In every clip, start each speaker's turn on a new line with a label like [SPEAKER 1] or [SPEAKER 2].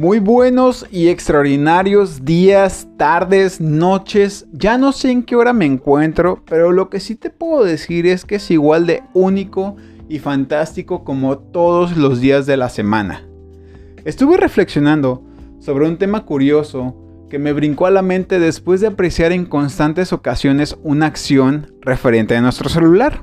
[SPEAKER 1] Muy buenos y extraordinarios días, tardes, noches. Ya no sé en qué hora me encuentro, pero lo que sí te puedo decir es que es igual de único y fantástico como todos los días de la semana. Estuve reflexionando sobre un tema curioso que me brincó a la mente después de apreciar en constantes ocasiones una acción referente a nuestro celular.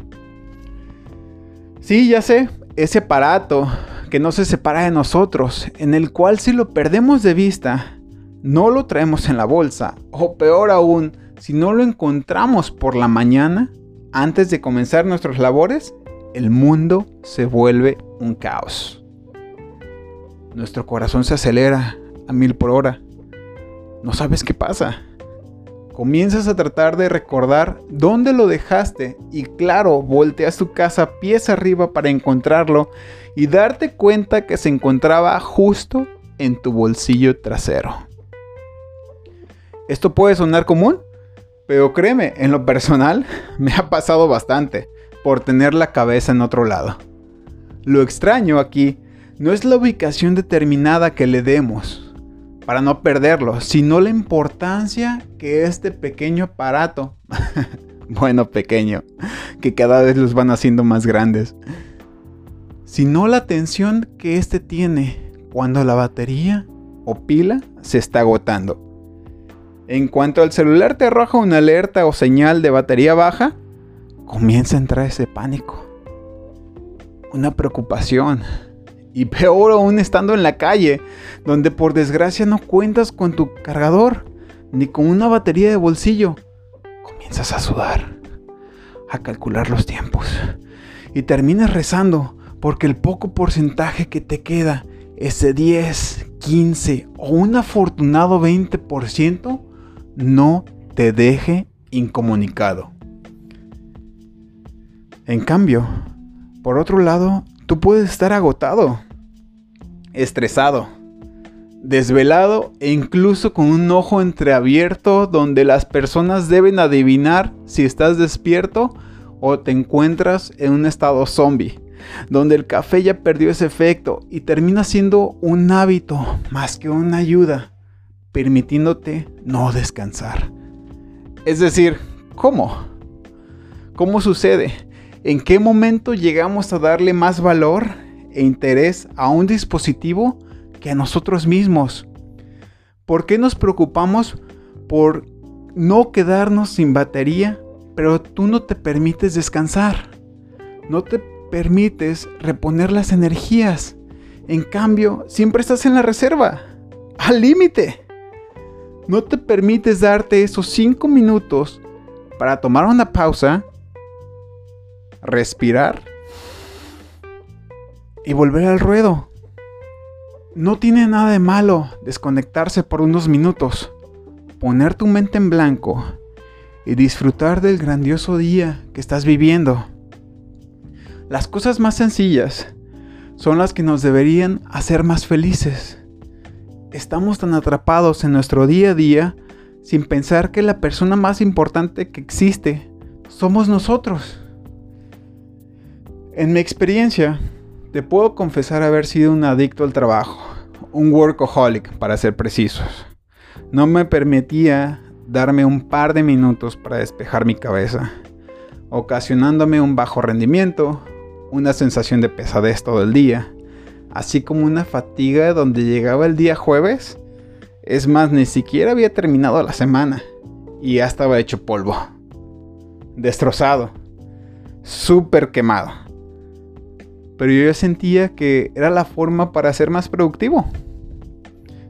[SPEAKER 1] Sí, ya sé, ese aparato que no se separa de nosotros, en el cual si lo perdemos de vista, no lo traemos en la bolsa, o peor aún, si no lo encontramos por la mañana, antes de comenzar nuestras labores, el mundo se vuelve un caos. Nuestro corazón se acelera a mil por hora. No sabes qué pasa. Comienzas a tratar de recordar dónde lo dejaste y claro, volteas tu casa pies arriba para encontrarlo y darte cuenta que se encontraba justo en tu bolsillo trasero. Esto puede sonar común, pero créeme, en lo personal me ha pasado bastante por tener la cabeza en otro lado. Lo extraño aquí no es la ubicación determinada que le demos, para no perderlo, sino la importancia que este pequeño aparato, bueno, pequeño, que cada vez los van haciendo más grandes, sino la atención que este tiene cuando la batería o pila se está agotando. En cuanto al celular te arroja una alerta o señal de batería baja, comienza a entrar ese pánico, una preocupación, y peor aún estando en la calle, donde por desgracia no cuentas con tu cargador ni con una batería de bolsillo. Comienzas a sudar, a calcular los tiempos y terminas rezando porque el poco porcentaje que te queda, ese 10, 15 o un afortunado 20%, no te deje incomunicado. En cambio, por otro lado, tú puedes estar agotado estresado, desvelado e incluso con un ojo entreabierto donde las personas deben adivinar si estás despierto o te encuentras en un estado zombie, donde el café ya perdió ese efecto y termina siendo un hábito más que una ayuda, permitiéndote no descansar. Es decir, ¿cómo? ¿Cómo sucede? ¿En qué momento llegamos a darle más valor e interés a un dispositivo que a nosotros mismos. ¿Por qué nos preocupamos por no quedarnos sin batería, pero tú no te permites descansar? No te permites reponer las energías. En cambio, siempre estás en la reserva, al límite. No te permites darte esos 5 minutos para tomar una pausa, respirar y volver al ruedo. No tiene nada de malo desconectarse por unos minutos, poner tu mente en blanco y disfrutar del grandioso día que estás viviendo. Las cosas más sencillas son las que nos deberían hacer más felices. Estamos tan atrapados en nuestro día a día sin pensar que la persona más importante que existe somos nosotros. En mi experiencia, te puedo confesar haber sido un adicto al trabajo, un workaholic para ser precisos. No me permitía darme un par de minutos para despejar mi cabeza, ocasionándome un bajo rendimiento, una sensación de pesadez todo el día, así como una fatiga donde llegaba el día jueves. Es más, ni siquiera había terminado la semana y ya estaba hecho polvo, destrozado, súper quemado pero yo sentía que era la forma para ser más productivo,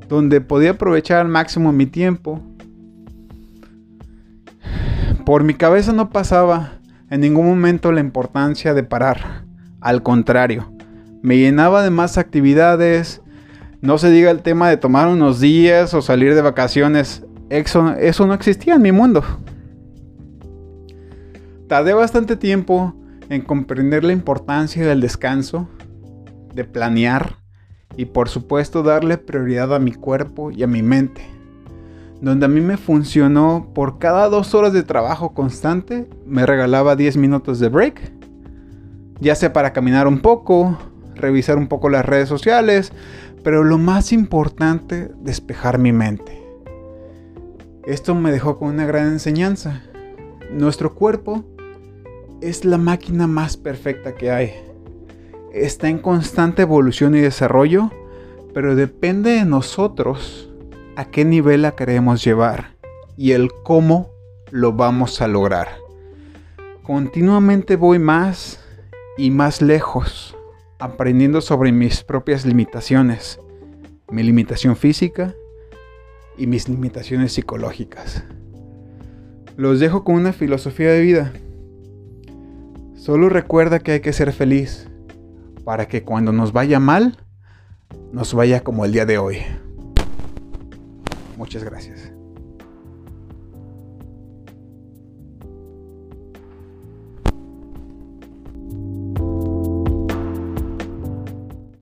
[SPEAKER 1] donde podía aprovechar al máximo mi tiempo. Por mi cabeza no pasaba en ningún momento la importancia de parar, al contrario, me llenaba de más actividades, no se diga el tema de tomar unos días o salir de vacaciones, eso, eso no existía en mi mundo. Tardé bastante tiempo en comprender la importancia del descanso, de planear y por supuesto darle prioridad a mi cuerpo y a mi mente. Donde a mí me funcionó por cada dos horas de trabajo constante, me regalaba 10 minutos de break, ya sea para caminar un poco, revisar un poco las redes sociales, pero lo más importante, despejar mi mente. Esto me dejó con una gran enseñanza. Nuestro cuerpo es la máquina más perfecta que hay. Está en constante evolución y desarrollo, pero depende de nosotros a qué nivel la queremos llevar y el cómo lo vamos a lograr. Continuamente voy más y más lejos, aprendiendo sobre mis propias limitaciones, mi limitación física y mis limitaciones psicológicas. Los dejo con una filosofía de vida. Solo recuerda que hay que ser feliz para que cuando nos vaya mal, nos vaya como el día de hoy. Muchas gracias.